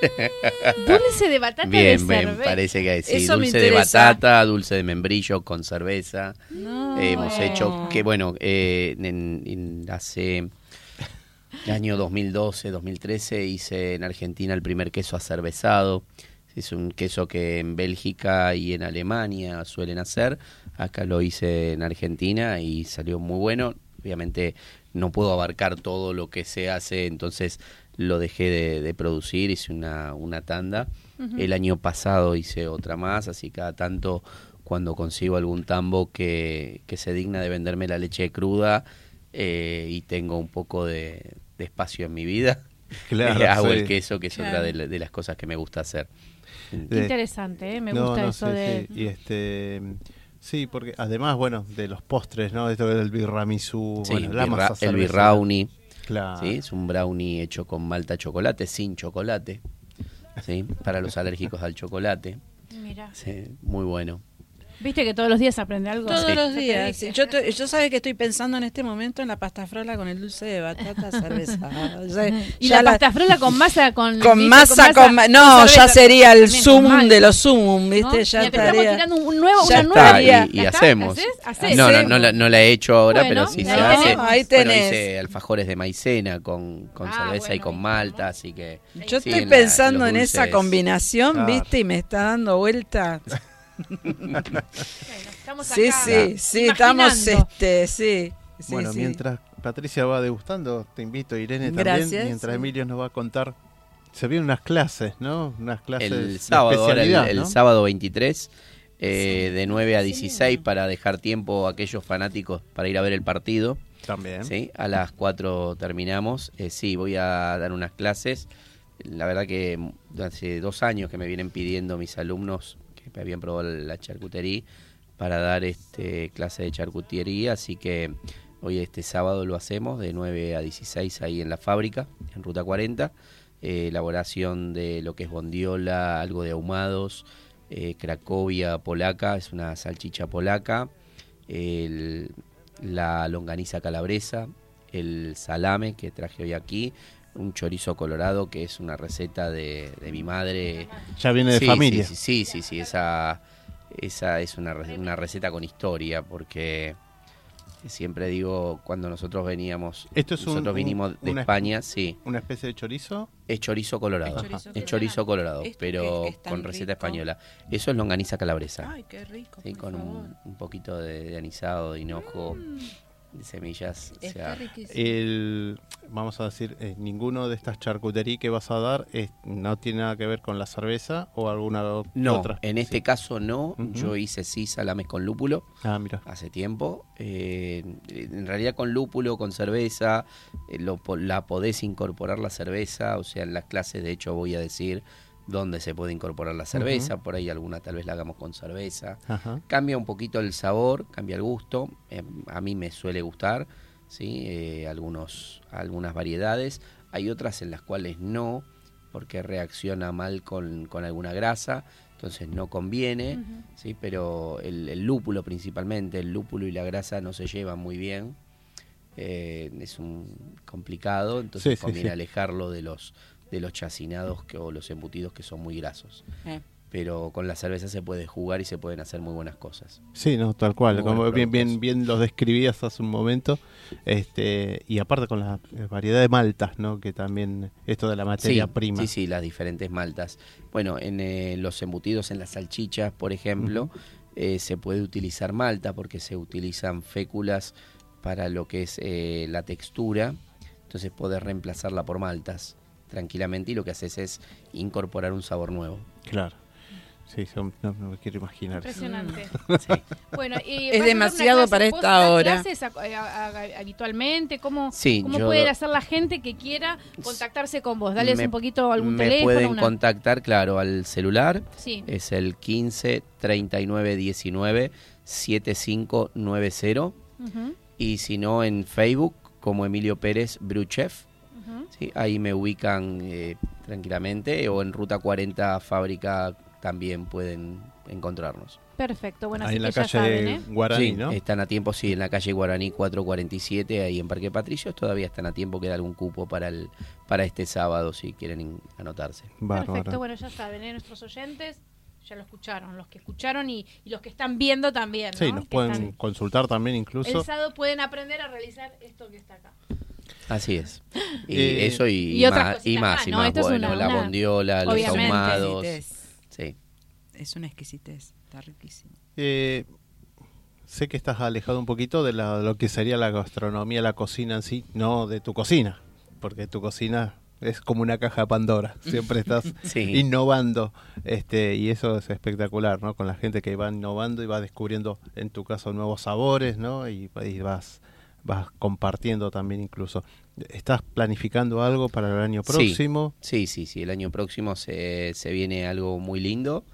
Dulce de batata de bien, bien, cerveza. parece que sí. Eso dulce de batata, dulce de membrillo con cerveza. No. Eh, hemos hecho que, bueno, eh, en, en- hace el año 2012, 2013 hice en Argentina el primer queso acervezado. Es un queso que en Bélgica y en Alemania suelen hacer. Acá lo hice en Argentina y salió muy bueno. Obviamente no puedo abarcar todo lo que se hace, entonces lo dejé de, de producir, hice una, una tanda. El año pasado hice otra más, así cada tanto cuando consigo algún tambo que, que se digna de venderme la leche cruda eh, y tengo un poco de, de espacio en mi vida, Claro, eh, hago sí. el queso, que es otra de, la- de las cosas que me gusta hacer. Qué interesante, ¿eh? me No, gusta no, eso sí, de... sí. Y este, sí, porque además, bueno, de los postres, ¿no? Esto del birramisú, Sí, bueno, la birra- masa el birrauni, Claro. ¿sí? es un brownie hecho con malta chocolate, sin chocolate, ¿sí? para los alérgicos al chocolate. Mira. Sí, muy bueno. Viste que todos los días aprende algo. Todos Sí. los días. sí. Yo, te- yo sabes que estoy pensando en este momento en la pasta frola con el dulce de batata cerveza. Ya- Y ya la pasta frola con masa con... con ¿viste? masa, con ma- no, con ya sería el zoom de los zoom, ¿no? ¿viste? Ya Y acá estamos estaría. tirando un nuevo, Ya una Está, nueva... y, ¿Ya y hacemos. ¿Hacés? ¿Hacés? No, no, no, la, no la he hecho ahora, Bueno, pero sí se ahí hace. tenés. Ahí Bueno, tenés. hice alfajores de maicena con, con Ah, cerveza y con malta, así que... Yo sí, estoy en la- pensando en esa combinación, Claro. ¿viste? Y me está dando vuelta. Bueno, estamos Sí, acá sí, sí, estamos imaginando. este, sí. sí, bueno, sí. mientras Patricia va degustando, te invito, Irene, también, Gracias, mientras sí. Emilio nos va a contar. Se vienen unas clases, ¿no? Unas clases El de sábado, ahora el, especialidad, el ¿no? sábado 23, eh, de 9 a 16, para dejar tiempo a aquellos fanáticos para ir a ver el partido. También. ¿sí? A las 4 terminamos. Eh, sí, voy a dar unas clases. La verdad que mm, hace dos años que me vienen pidiendo mis alumnos que habían probado la charcutería para dar este clase de charcutería, así que hoy este sábado lo hacemos de 9 a 16 ahí en la fábrica, en Ruta 40. Eh, elaboración de lo que es bondiola, algo de ahumados, eh, cracovia polaca, es una salchicha polaca, el- la longaniza calabresa, el salame que traje hoy aquí, un chorizo colorado que es una receta de, de mi madre. Ya viene de Sí, familia. Sí, sí, sí, sí, esa, esa es una, una receta con historia porque siempre digo cuando nosotros veníamos, Esto es un- nosotros un- vinimos de una- España, sí, Una especie de chorizo. es chorizo colorado, Es chorizo es chorizo colorado, Esto pero que es tan con receta rico. española. Eso es longaniza calabresa. Ay, qué rico. Sí, con un, un poquito de, de anisado, de hinojo, de semillas. o sea, riquísimo. El, vamos a decir, eh, ninguno de estas charcuterías que vas a dar es- no tiene nada que ver con la cerveza o alguna o- no, otra. en este Sí. caso no. Yo hice sí salames con lúpulo Ah, mira. hace tiempo. Eh, en realidad con lúpulo, con cerveza, eh, lo la podés incorporar la cerveza. O sea, en las clases de hecho voy a decir dónde se puede incorporar la cerveza. Por ahí alguna tal vez la hagamos con cerveza. Ajá. Cambia un poquito el sabor, cambia el gusto. eh, a mí me suele gustar, ¿sí? Eh, algunos, algunas variedades. Hay otras en las cuales no, porque reacciona mal con, con alguna grasa, entonces no conviene, ¿sí? Pero el, el lúpulo principalmente, el lúpulo y la grasa no se llevan muy bien. eh, es un complicado, entonces Sí, sí, conviene sí. alejarlo de los de los chacinados que, o los embutidos que son muy grasos Eh. pero con la cerveza se puede jugar y se pueden hacer muy buenas cosas. Sí, no, tal cual. Muy Como bien, bien, los describías hace un momento. Este, y aparte con la eh, variedad de maltas, ¿no? Que también esto de la materia sí, prima. Sí, sí, las diferentes maltas. Bueno, en eh, los embutidos, en las salchichas, por ejemplo, Eh, se puede utilizar malta porque se utilizan féculas para lo que es eh, la textura. Entonces podés reemplazarla por maltas tranquilamente y lo que haces es incorporar un sabor nuevo. Claro. Sí, son- no, no me quiero imaginar. Impresionante. Sí. Bueno, y Es ¿vas a dar demasiado clase? para ¿Vos esta hora. clases a- a- a- habitualmente? ¿Cómo, Sí, cómo yo- puede hacer la gente que quiera contactarse con vos? Dales Me- un poquito algún Me teléfono. pueden una- contactar, claro, al celular. Sí. Es el 15 39 19 7590. Ujú, Y si no, en Facebook, como Emilio Pérez Bruchef. ¿Sí? Ahí me ubican eh, tranquilamente. O en Ruta 40 Fábrica también pueden encontrarnos. Perfecto, bueno, Ahí así en la que calle saben, ¿eh? Guaraní, sí, ¿no? están a tiempo, sí, en la calle Guaraní 447, ahí en Parque Patricios. Todavía están a tiempo, queda algún cupo para el para este sábado si quieren anotarse. Bárbaro. Perfecto, bueno, ya saben, ¿eh? nuestros oyentes ya lo escucharon, los que escucharon y, y los que están viendo también. Sí, ¿no? nos Que pueden están- consultar también incluso. El sábado pueden aprender a realizar esto que está acá. Así es. Y Eh, eso y, más, y más, y ¿no? más. Bueno, una- la una- bondiola, los ahumados. Exquisitez. Sí. Es una exquisitez. Está riquísimo. Eh, sé que estás alejado un poquito de la- lo que sería la gastronomía, la cocina en sí, no de tu cocina, porque tu cocina es como una caja de Pandora, siempre estás Sí. innovando, este, y eso es espectacular, ¿no? Con la gente que va innovando y va descubriendo, en tu caso, nuevos sabores, ¿no? Y, y vas, vas compartiendo también incluso. ¿Estás planificando algo para el año Sí. próximo? Sí, sí, sí. El año próximo se, se viene algo muy lindo.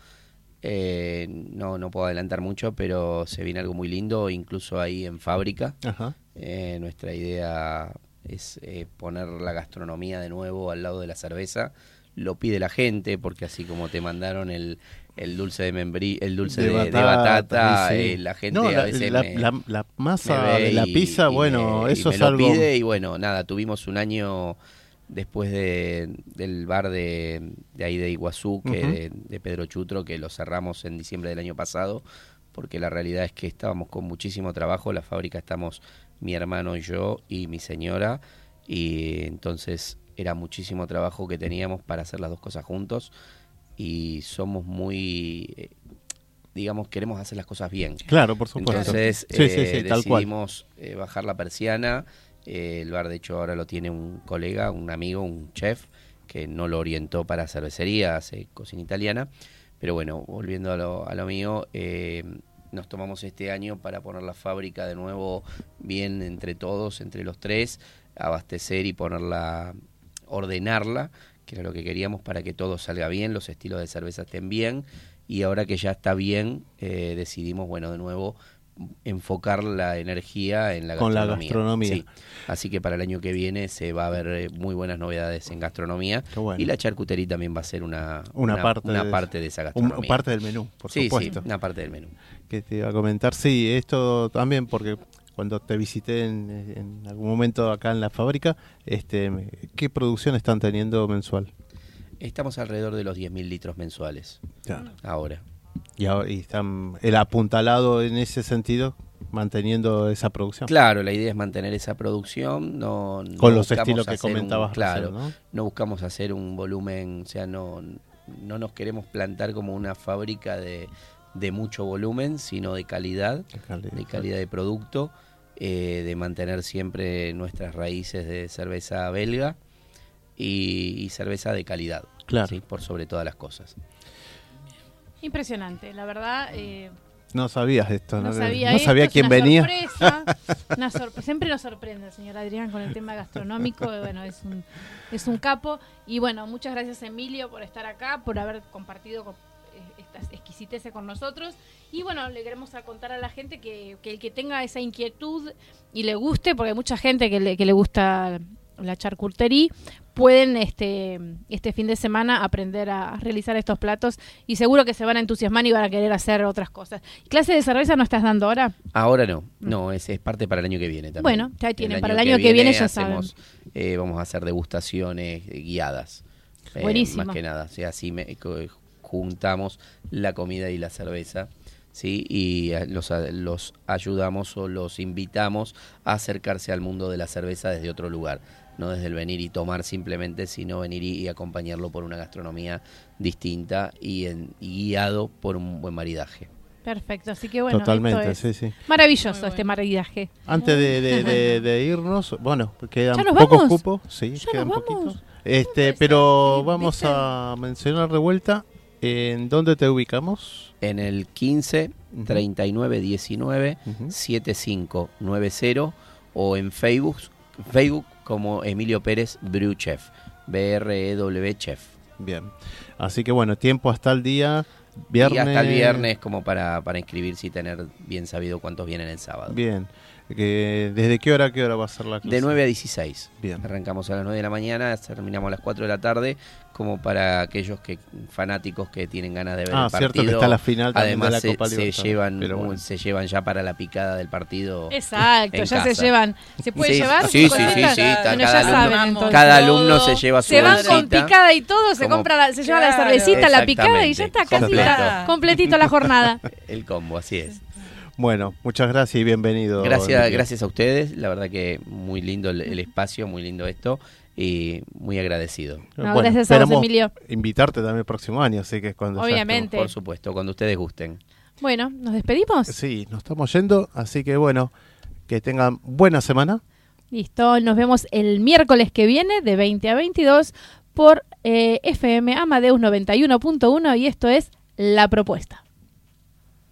Eh, no, no puedo adelantar mucho, pero se viene algo muy lindo, incluso ahí en fábrica. Ajá. Eh, nuestra idea es eh, poner la gastronomía de nuevo al lado de la cerveza. Lo pide la gente, porque así como te mandaron el, el dulce de membrí, el dulce de, de batata, sí. eh, la gente No, a la, veces la- me- la- la masa de la pizza, y bueno, me- y eso me es lo algo... pide y bueno, nada, tuvimos un año después de, del bar de, de ahí de Iguazú, que de Pedro Chutro, que lo cerramos en diciembre del año pasado, porque la realidad es que estábamos con muchísimo trabajo, la fábrica estamos mi hermano y yo y mi señora, y entonces era muchísimo trabajo que teníamos para hacer las dos cosas juntos y somos muy... eh, digamos, queremos hacer las cosas bien. Claro, por supuesto. Entonces sí, sí, eh, sí, tal cual. decidimos eh, bajar la persiana. El bar, de hecho, ahora lo tiene un colega, un amigo, un chef, que no lo orientó para cervecería, hace cocina italiana. Pero bueno, volviendo a lo, a lo mío, eh, nos tomamos este año para poner la fábrica de nuevo bien entre todos, entre los tres, abastecer y ponerla, ordenarla, que era lo que queríamos para que todo salga bien, los estilos de cerveza estén bien. Y ahora que ya está bien, eh, decidimos, bueno, de nuevo enfocar la energía en la Con la gastronomía. gastronomía. Sí. Así que para el año que viene se va a ver eh, muy buenas novedades en gastronomía Qué bueno. y la charcutería también va a ser una, Una parte una de- parte de esa gastronomía. parte del menú, por sí, supuesto. sí, una parte del menú. Que te iba a comentar, sí, esto también porque cuando te visité en, en algún momento acá en la fábrica, este, ¿qué producción están teniendo mensual? Estamos alrededor de los 10.000 litros mensuales ahora. Y, ahora- y están el apuntalado en ese sentido, manteniendo esa producción. Claro, la idea es mantener esa producción, no, no Con los estilos que hacer un- comentabas claro, recién, ¿no? buscamos hacer un volumen, o sea, no, no nos queremos plantar como una fábrica de, de mucho volumen, sino de calidad, De calidad. de calidad de producto, eh, de mantener siempre nuestras raíces de cerveza belga y, y cerveza de calidad, Claro. ¿sí? por sobre todas las cosas. Impresionante, la verdad. eh, No sabías esto, no no, sabía, no quién una venía. sorpresa, una sorpre- Siempre nos sorprende el señor Adrián con el tema gastronómico. Bueno, es un, es un capo. Y bueno, muchas gracias Emilio por estar acá, por haber compartido con- estas exquisiteces con nosotros. Y bueno, le queremos a contar a la gente que, que el que tenga esa inquietud y le guste, porque hay mucha gente que le, que le gusta la charcutería, pueden este, este fin de semana aprender a realizar estos platos y seguro que se van a entusiasmar y van a querer hacer otras cosas. ¿Clase de cerveza no estás dando ahora? Ahora no, no, es, es parte para el año que viene también. Bueno, ya tienen, para el año que viene ya hacemos, eh, vamos a hacer degustaciones eh, guiadas. eh, Buenísimo. Más que nada, o sea, así me- juntamos la comida y la cerveza. ¿Sí? Y eh, los, los ayudamos o los invitamos a acercarse al mundo de la cerveza desde otro lugar, no desde el venir y tomar simplemente, sino venir y, y acompañarlo por una gastronomía distinta y, en- y guiado por un buen maridaje. Perfecto, así que bueno, Totalmente, esto es sí, sí. maravilloso este maridaje. Antes de, de- de- de irnos, bueno, quedan ¿Ya nos pocos vamos? cupos, sí, ¿Ya quedan nos vamos? poquitos. Este, pero vamos a mencionar de vuelta en dónde te ubicamos. En el 15 Ujú. 39 19 Ujú. 7590 o en Facebook, Facebook como Emilio Pérez Brew Chef, B-R-E-W Chef. Bien. Así que bueno, tiempo hasta el día viernes. Y hasta el viernes como para, para inscribirse y tener bien sabido cuántos vienen el sábado. Bien. Que, ¿Desde qué hora a qué hora va a ser la clase? De 9 a 16. Bien. Arrancamos a las 9 de la mañana, terminamos a las 4 de la tarde, como para aquellos que fanáticos que tienen ganas de ver Ah, el cierto partido. que está la final también Además de la se, Copa se Libertadores, llevan pero bueno. se llevan ya para la picada del partido. Exacto, ya se casa. llevan. ¿Se puede Sí, llevar? sí, ¿Se sí, sí, sí, Bueno, cada alumno- saben entonces. Cada alumno se lleva su Se van con bolsita. picada y todo, se Como- compra la- se lleva la Claro. cervecita, la picada y ya está casi completo. la- completito la jornada. El combo, así es. Bueno, muchas gracias y bienvenido. Gracias, gracias a ustedes. La verdad que muy lindo el, el espacio, muy lindo esto y muy agradecido. No, gracias a vos, Emilio. Invitarte también el próximo año, así que es cuando Obviamente. Por supuesto, cuando ustedes gusten. Bueno, ¿nos despedimos? Sí, nos estamos yendo, así que bueno, que tengan buena semana. Listo, nos vemos el miércoles que viene de 20 a 22 por eh, FM Amadeus 91.1 y esto es La Propuesta.